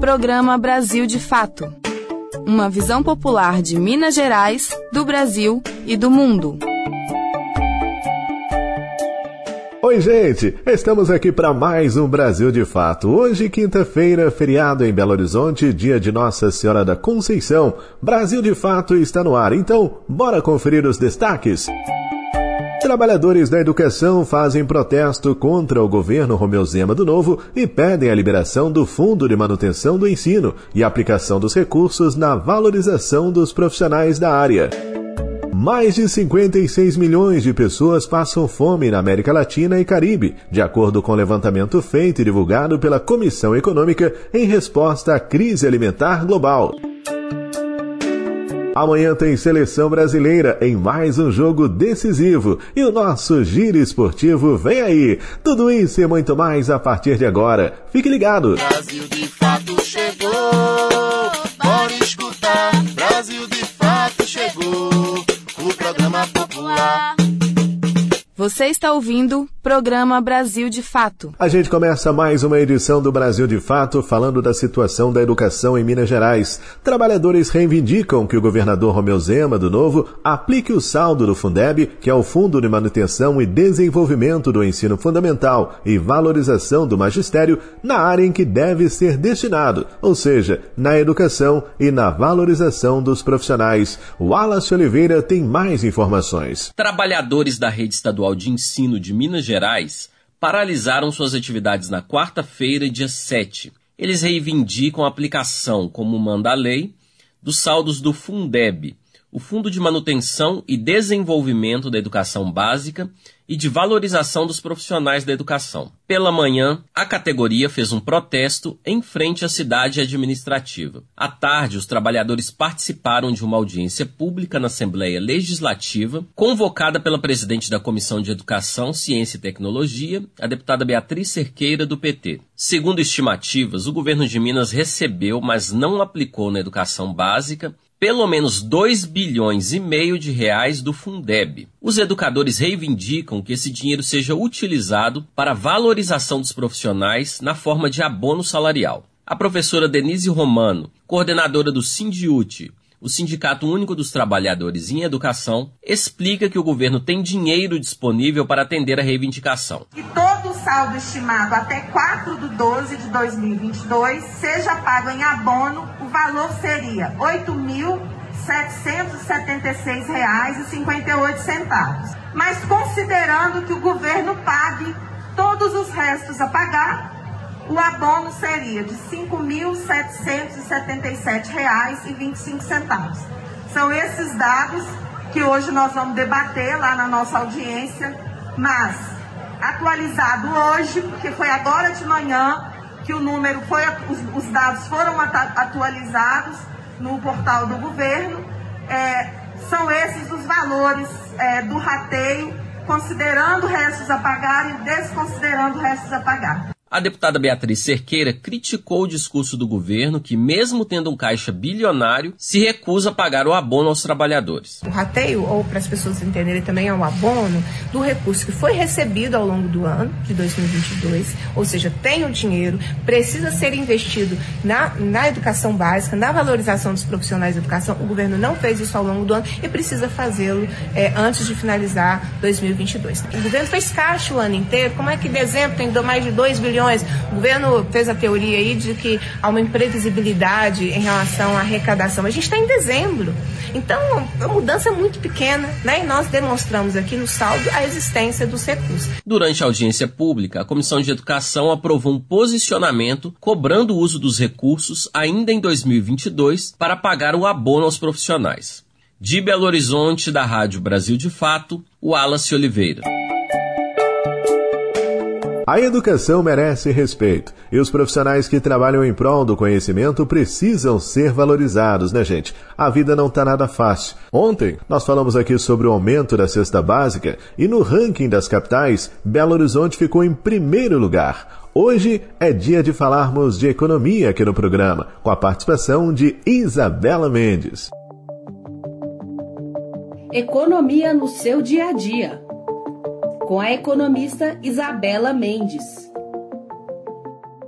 Programa Brasil de Fato. Uma visão popular de Minas Gerais, do Brasil e do mundo. Oi, gente! Estamos aqui para mais um Brasil de Fato. Hoje, quinta-feira, feriado em Belo Horizonte, dia de Nossa Senhora da Conceição. Brasil de Fato está no ar, então, bora conferir os destaques? Trabalhadores da educação fazem protesto contra o governo Romeu Zema do Novo e pedem a liberação do Fundo de Manutenção do Ensino e aplicação dos recursos na valorização dos profissionais da área. Mais de 56 milhões de pessoas passam fome na América Latina e Caribe, de acordo com o levantamento feito e divulgado pela Comissão Econômica em resposta à crise alimentar global. Amanhã tem seleção brasileira em mais um jogo decisivo e o nosso giro esportivo vem aí. Tudo isso e muito mais a partir de agora. Fique ligado. Brasil de fato chegou. Você está ouvindo Programa Brasil de Fato. A gente começa mais uma edição do Brasil de Fato falando da situação da educação em Minas Gerais. Trabalhadores reivindicam que o governador Romeu Zema, do Novo, aplique o saldo do Fundeb, que é o Fundo de Manutenção e Desenvolvimento do Ensino Fundamental e Valorização do Magistério, na área em que deve ser destinado, ou seja, na educação e na valorização dos profissionais. O Wallace Oliveira tem mais informações. Trabalhadores da rede estadual Estadual de Ensino de Minas Gerais paralisaram suas atividades na quarta-feira, dia 7. Eles reivindicam a aplicação, como manda a lei, dos saldos do Fundeb, o Fundo de Manutenção e Desenvolvimento da Educação Básica e de Valorização dos Profissionais da Educação. Pela manhã, a categoria fez um protesto em frente à cidade administrativa. À tarde, os trabalhadores participaram de uma audiência pública na Assembleia Legislativa, convocada pela presidente da Comissão de Educação, Ciência e Tecnologia, a deputada Beatriz Cerqueira, do PT. Segundo estimativas, o governo de Minas recebeu, mas não aplicou na educação básica, pelo menos 2 bilhões e meio de reais do Fundeb. Os educadores reivindicam que esse dinheiro seja utilizado para valorização dos profissionais na forma de abono salarial. A professora Denise Romano, coordenadora do Sindiute, o Sindicato Único dos Trabalhadores em Educação, explica que o governo tem dinheiro disponível para atender a reivindicação. Que todo o saldo estimado até 4 de 12 de 2022 seja pago em abono, o valor seria R$ 8.776,58. Mas considerando que o governo pague todos os restos a pagar, o abono seria de R$ 5.777,25. São esses dados que hoje nós vamos debater lá na nossa audiência, mas atualizado hoje, porque foi agora de manhã que o número foi, os, os dados foram atualizados no portal do governo, é, são esses os valores é, do rateio, considerando restos a pagar e desconsiderando restos a pagar. A deputada Beatriz Cerqueira criticou o discurso do governo que, mesmo tendo um caixa bilionário, se recusa a pagar o abono aos trabalhadores. O rateio, ou para as pessoas entenderem também, é o abono do recurso que foi recebido ao longo do ano de 2022, ou seja, tem o dinheiro, precisa ser investido na, na educação básica, na valorização dos profissionais de educação. O governo não fez isso ao longo do ano e precisa fazê-lo é, antes de finalizar 2022. O governo fez caixa o ano inteiro, como é que dezembro tem mais de 2 bilhões? Bilhões. O governo fez a teoria aí de que há uma imprevisibilidade em relação à arrecadação. A gente está em dezembro. Então, a mudança é muito pequena, né? E nós demonstramos aqui no saldo a existência dos recursos. Durante a audiência pública, a Comissão de Educação aprovou um posicionamento cobrando o uso dos recursos ainda em 2022 para pagar o abono aos profissionais. De Belo Horizonte, da Rádio Brasil de Fato, o Wallace Oliveira. A educação merece respeito e os profissionais que trabalham em prol do conhecimento precisam ser valorizados, né, gente? A vida não tá nada fácil. Ontem nós falamos aqui sobre o aumento da cesta básica e no ranking das capitais, Belo Horizonte ficou em primeiro lugar. Hoje é dia de falarmos de economia aqui no programa, com a participação de Isabela Mendes. Economia no seu dia a dia com a economista Isabela Mendes.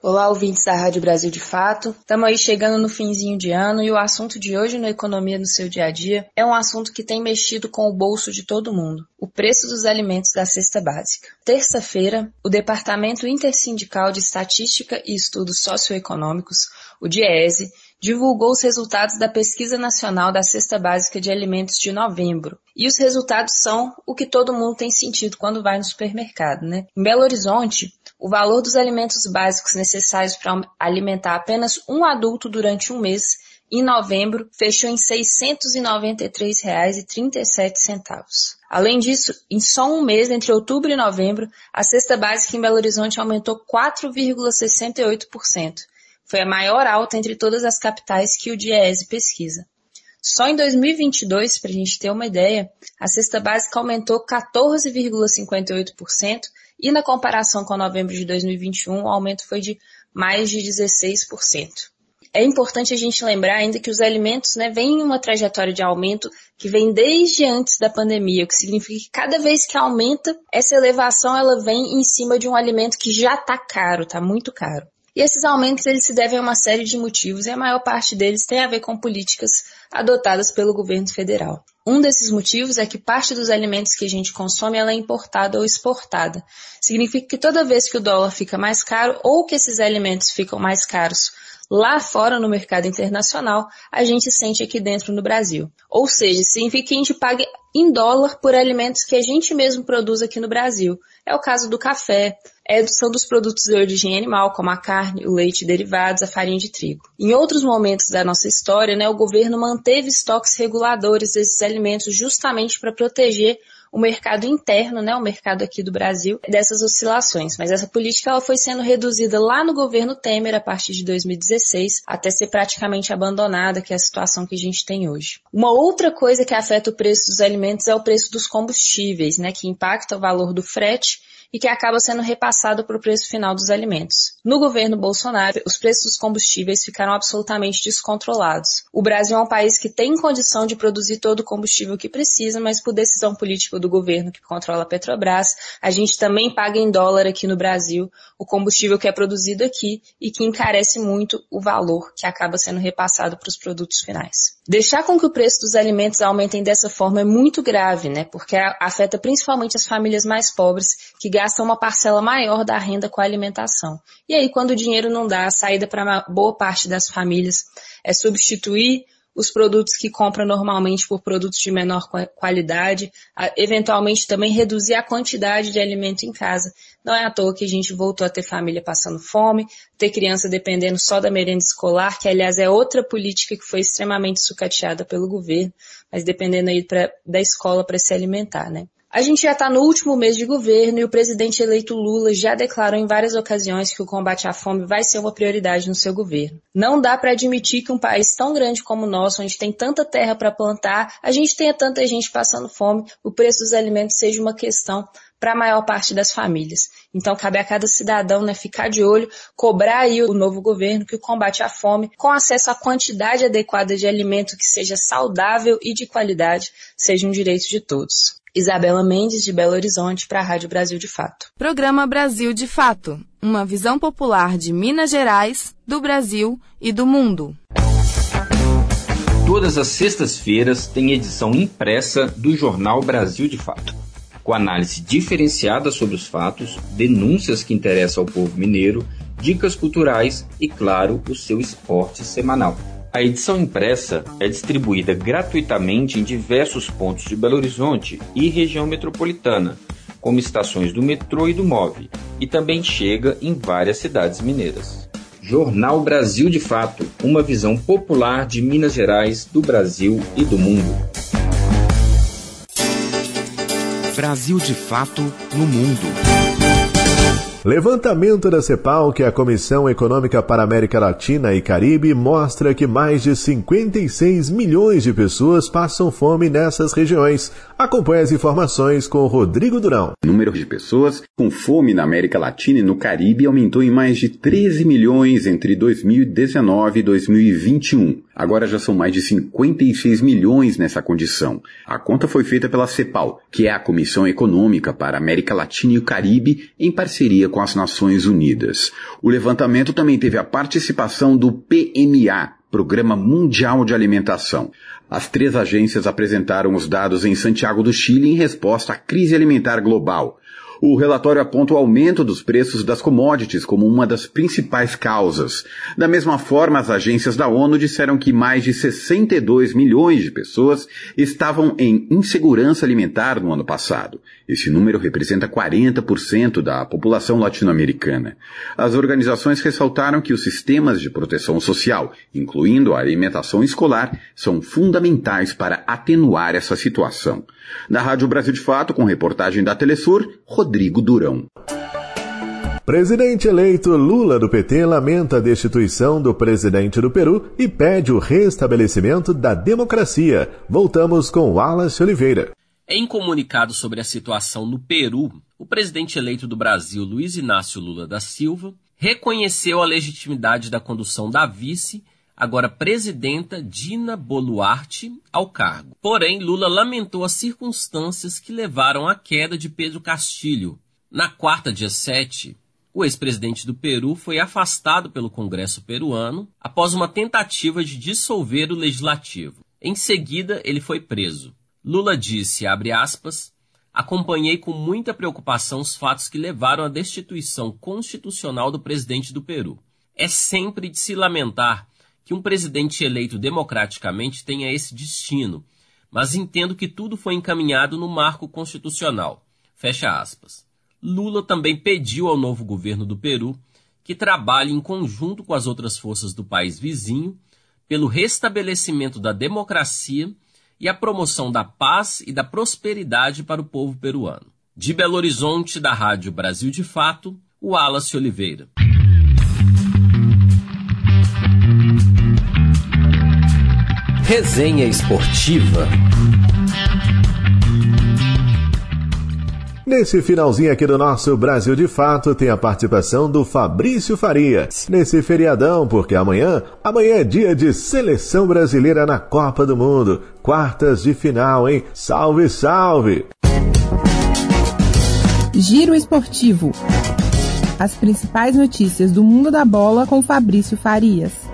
Olá, ouvintes da Rádio Brasil de Fato. Estamos aí chegando no finzinho de ano e o assunto de hoje no Economia no seu dia a dia é um assunto que tem mexido com o bolso de todo mundo: o preço dos alimentos da cesta básica. Terça-feira, o Departamento Intersindical de Estatística e Estudos Socioeconômicos, o DIESE, divulgou os resultados da Pesquisa Nacional da Cesta Básica de Alimentos de novembro. E os resultados são o que todo mundo tem sentido quando vai no supermercado, né? Em Belo Horizonte, o valor dos alimentos básicos necessários para alimentar apenas um adulto durante um mês, em novembro, fechou em R$ 693,37. Além disso, em só um mês, entre outubro e novembro, a cesta básica em Belo Horizonte aumentou 4,68%. Foi a maior alta entre todas as capitais que o DIEESE pesquisa. Só em 2022, para a gente ter uma ideia, a cesta básica aumentou 14,58% e na comparação com novembro de 2021, o aumento foi de mais de 16%. É importante a gente lembrar ainda que os alimentos né, vêm em uma trajetória de aumento que vem desde antes da pandemia, o que significa que cada vez que aumenta, essa elevação ela vem em cima de um alimento que já está caro, está muito caro. E esses aumentos eles se devem a uma série de motivos e a maior parte deles tem a ver com políticas adotadas pelo governo federal. Um desses motivos é que parte dos alimentos que a gente consome ela é importada ou exportada. Significa que toda vez que o dólar fica mais caro ou que esses alimentos ficam mais caros lá fora no mercado internacional, a gente sente aqui dentro no Brasil. Ou seja, significa que a gente paga em dólar por alimentos que a gente mesmo produz aqui no Brasil. É o caso do café, é, são dos produtos de origem animal, como a carne, o leite derivados, a farinha de trigo. Em outros momentos da nossa história, né, o governo manteve estoques reguladores desses alimentos justamente para proteger o mercado interno, né, o mercado aqui do Brasil, dessas oscilações. Mas essa política ela foi sendo reduzida lá no governo Temer a partir de 2016 até ser praticamente abandonada, que é a situação que a gente tem hoje. Uma outra coisa que afeta o preço dos alimentos é o preço dos combustíveis, né, que impacta o valor do frete e que acaba sendo repassado para o preço final dos alimentos. No governo Bolsonaro, os preços dos combustíveis ficaram absolutamente descontrolados. O Brasil é um país que tem condição de produzir todo o combustível que precisa, mas por decisão política do governo que controla a Petrobras, a gente também paga em dólar aqui no Brasil o combustível que é produzido aqui e que encarece muito o valor que acaba sendo repassado para os produtos finais. Deixar com que o preço dos alimentos aumentem dessa forma é muito grave, né? Porque afeta principalmente as famílias mais pobres que gastam uma parcela maior da renda com a alimentação. E aí, quando o dinheiro não dá, a saída para boa parte das famílias é substituir os produtos que compra normalmente por produtos de menor qualidade, eventualmente também reduzir a quantidade de alimento em casa. Não é à toa que a gente voltou a ter família passando fome, ter criança dependendo só da merenda escolar, que aliás é outra política que foi extremamente sucateada pelo governo, mas dependendo aí pra, da escola para se alimentar, né? A gente já está no último mês de governo e o presidente eleito Lula já declarou em várias ocasiões que o combate à fome vai ser uma prioridade no seu governo. Não dá para admitir que um país tão grande como o nosso, onde tem tanta terra para plantar, a gente tenha tanta gente passando fome, o preço dos alimentos seja uma questão para a maior parte das famílias. Então cabe a cada cidadão né, ficar de olho, cobrar aí o novo governo que o combate à fome, com acesso à quantidade adequada de alimento que seja saudável e de qualidade, seja um direito de todos. Isabela Mendes, de Belo Horizonte, para a Rádio Brasil de Fato. Programa Brasil de Fato uma visão popular de Minas Gerais, do Brasil e do mundo. Todas as sextas-feiras tem edição impressa do Jornal Brasil de Fato, com análise diferenciada sobre os fatos, denúncias que interessam ao povo mineiro, dicas culturais e, claro, o seu esporte semanal. A edição impressa é distribuída gratuitamente em diversos pontos de Belo Horizonte e região metropolitana, como estações do metrô e do MOV, e também chega em várias cidades mineiras. Jornal Brasil de Fato uma visão popular de Minas Gerais, do Brasil e do mundo. Brasil de Fato no mundo. Levantamento da CEPAL, que é a Comissão Econômica para a América Latina e Caribe, mostra que mais de 56 milhões de pessoas passam fome nessas regiões. Acompanhe as informações com Rodrigo Durão. O número de pessoas com fome na América Latina e no Caribe aumentou em mais de 13 milhões entre 2019 e 2021. Agora já são mais de 56 milhões nessa condição. A conta foi feita pela CEPAL, que é a Comissão Econômica para a América Latina e o Caribe, em parceria com as Nações Unidas. O levantamento também teve a participação do PMA, Programa Mundial de Alimentação. As três agências apresentaram os dados em Santiago do Chile em resposta à crise alimentar global. O relatório aponta o aumento dos preços das commodities como uma das principais causas. Da mesma forma, as agências da ONU disseram que mais de 62 milhões de pessoas estavam em insegurança alimentar no ano passado. Esse número representa 40% da população latino-americana. As organizações ressaltaram que os sistemas de proteção social, incluindo a alimentação escolar, são fundamentais para atenuar essa situação. Da Rádio Brasil de Fato, com reportagem da Telesur, Durão. Presidente eleito Lula do PT lamenta a destituição do presidente do Peru e pede o restabelecimento da democracia. Voltamos com Wallace Oliveira. Em comunicado sobre a situação no Peru, o presidente eleito do Brasil, Luiz Inácio Lula da Silva, reconheceu a legitimidade da condução da vice, agora presidenta Dina Boluarte, ao cargo. Porém, Lula lamentou as circunstâncias que levaram à queda de Pedro Castilho. Na quarta, dia 7, o ex-presidente do Peru foi afastado pelo Congresso peruano após uma tentativa de dissolver o legislativo. Em seguida, ele foi preso. Lula disse, aspas, acompanhei com muita preocupação os fatos que levaram à destituição constitucional do presidente do Peru. É sempre de se lamentar que um presidente eleito democraticamente tenha esse destino, mas entendo que tudo foi encaminhado no marco constitucional. Fecha aspas. Lula também pediu ao novo governo do Peru que trabalhe em conjunto com as outras forças do país vizinho pelo restabelecimento da democracia e a promoção da paz e da prosperidade para o povo peruano. De Belo Horizonte, da Rádio Brasil de Fato, o Wallace Oliveira. Resenha Esportiva. Nesse finalzinho aqui do nosso Brasil de Fato tem a participação do Fabrício Faria. Nesse feriadão, porque amanhã, amanhã é dia de seleção brasileira na Copa do Mundo. Quartas de final, hein? Salve, salve! Giro Esportivo. As principais notícias do mundo da bola com Fabrício Farias.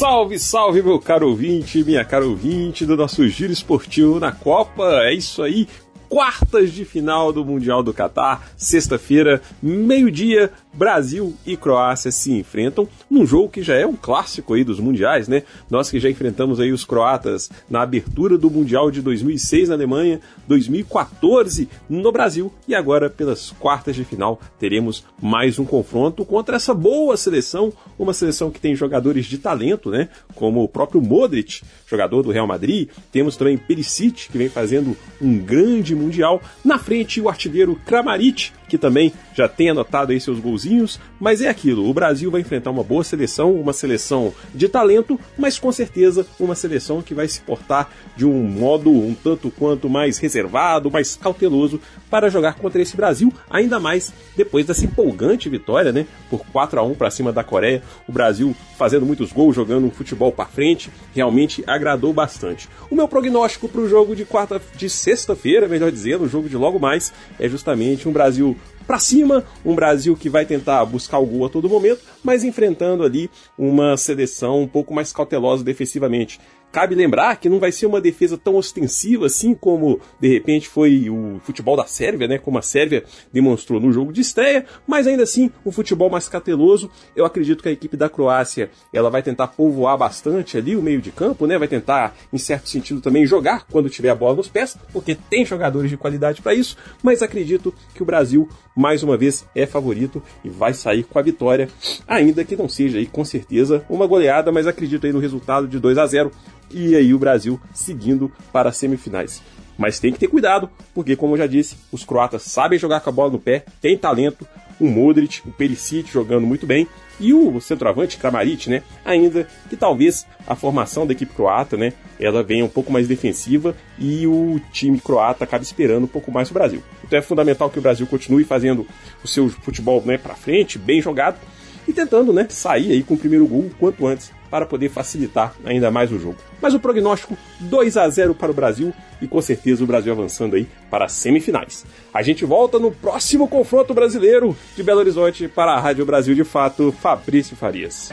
Salve, salve, meu caro ouvinte, minha cara ouvinte do nosso Giro Esportivo na Copa. É isso aí, quartas de final do Mundial do Catar, sexta-feira, meio-dia, Brasil e Croácia se enfrentam num jogo que já é um clássico aí dos mundiais, né? Nós que já enfrentamos aí os croatas na abertura do Mundial de 2006 na Alemanha, 2014 no Brasil e agora pelas quartas de final teremos mais um confronto contra essa boa seleção, uma seleção que tem jogadores de talento, né? Como o próprio Modric, jogador do Real Madrid, temos também Perisic que vem fazendo um grande mundial, na frente o artilheiro Kramaric, que também já tem anotado aí seus golzinhos, mas é aquilo, o Brasil vai enfrentar uma boa seleção, uma seleção de talento, mas com certeza uma seleção que vai se portar de um modo um tanto quanto mais reservado, mais cauteloso para jogar contra esse Brasil, ainda mais depois dessa empolgante vitória, né, por 4 a 1 para cima da Coreia. O Brasil fazendo muitos gols, jogando um futebol para frente, realmente agradou bastante. O meu prognóstico para o jogo de quarta de sexta-feira, melhor dizendo, o jogo de logo mais, é justamente um Brasil para cima, um Brasil que vai tentar buscar o gol a todo momento, mas enfrentando ali uma seleção um pouco mais cautelosa defensivamente. Cabe lembrar que não vai ser uma defesa tão ostensiva assim como de repente foi o futebol da Sérvia, né? Como a Sérvia demonstrou no jogo de estreia, mas ainda assim um futebol mais cauteloso. Eu acredito que a equipe da Croácia ela vai tentar povoar bastante ali o meio de campo, né? Vai tentar, em certo sentido, também jogar quando tiver a bola nos pés, porque tem jogadores de qualidade para isso. Mas acredito que o Brasil mais uma vez é favorito e vai sair com a vitória, ainda que não seja aí com certeza uma goleada, mas acredito aí no resultado de 2 a 0 e aí o Brasil seguindo para as semifinais. Mas tem que ter cuidado, porque como eu já disse, os croatas sabem jogar com a bola no pé, tem talento, o Modric, o Perisic jogando muito bem e o centroavante Kramaric, né? Ainda que talvez a formação da equipe croata, né, ela venha um pouco mais defensiva e o time croata acabe esperando um pouco mais o Brasil. Então é fundamental que o Brasil continue fazendo o seu futebol, né, para frente, bem jogado e tentando né, sair aí com o primeiro gol o quanto antes para poder facilitar ainda mais o jogo. Mas o prognóstico 2 a 0 para o Brasil e com certeza o Brasil avançando aí para as semifinais. A gente volta no próximo confronto brasileiro de Belo Horizonte para a Rádio Brasil de Fato, Fabrício Farias.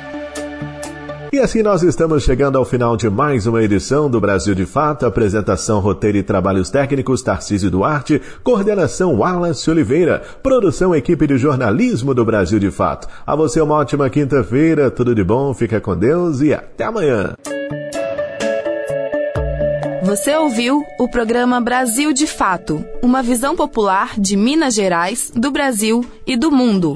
E assim nós estamos chegando ao final de mais uma edição do Brasil de Fato. Apresentação, roteiro e trabalhos técnicos Tarcísio Duarte. Coordenação Wallace Oliveira. Produção equipe de jornalismo do Brasil de Fato. A você uma ótima quinta-feira. Tudo de bom, fica com Deus e até amanhã. Você ouviu o programa Brasil de Fato, uma visão popular de Minas Gerais, do Brasil e do mundo.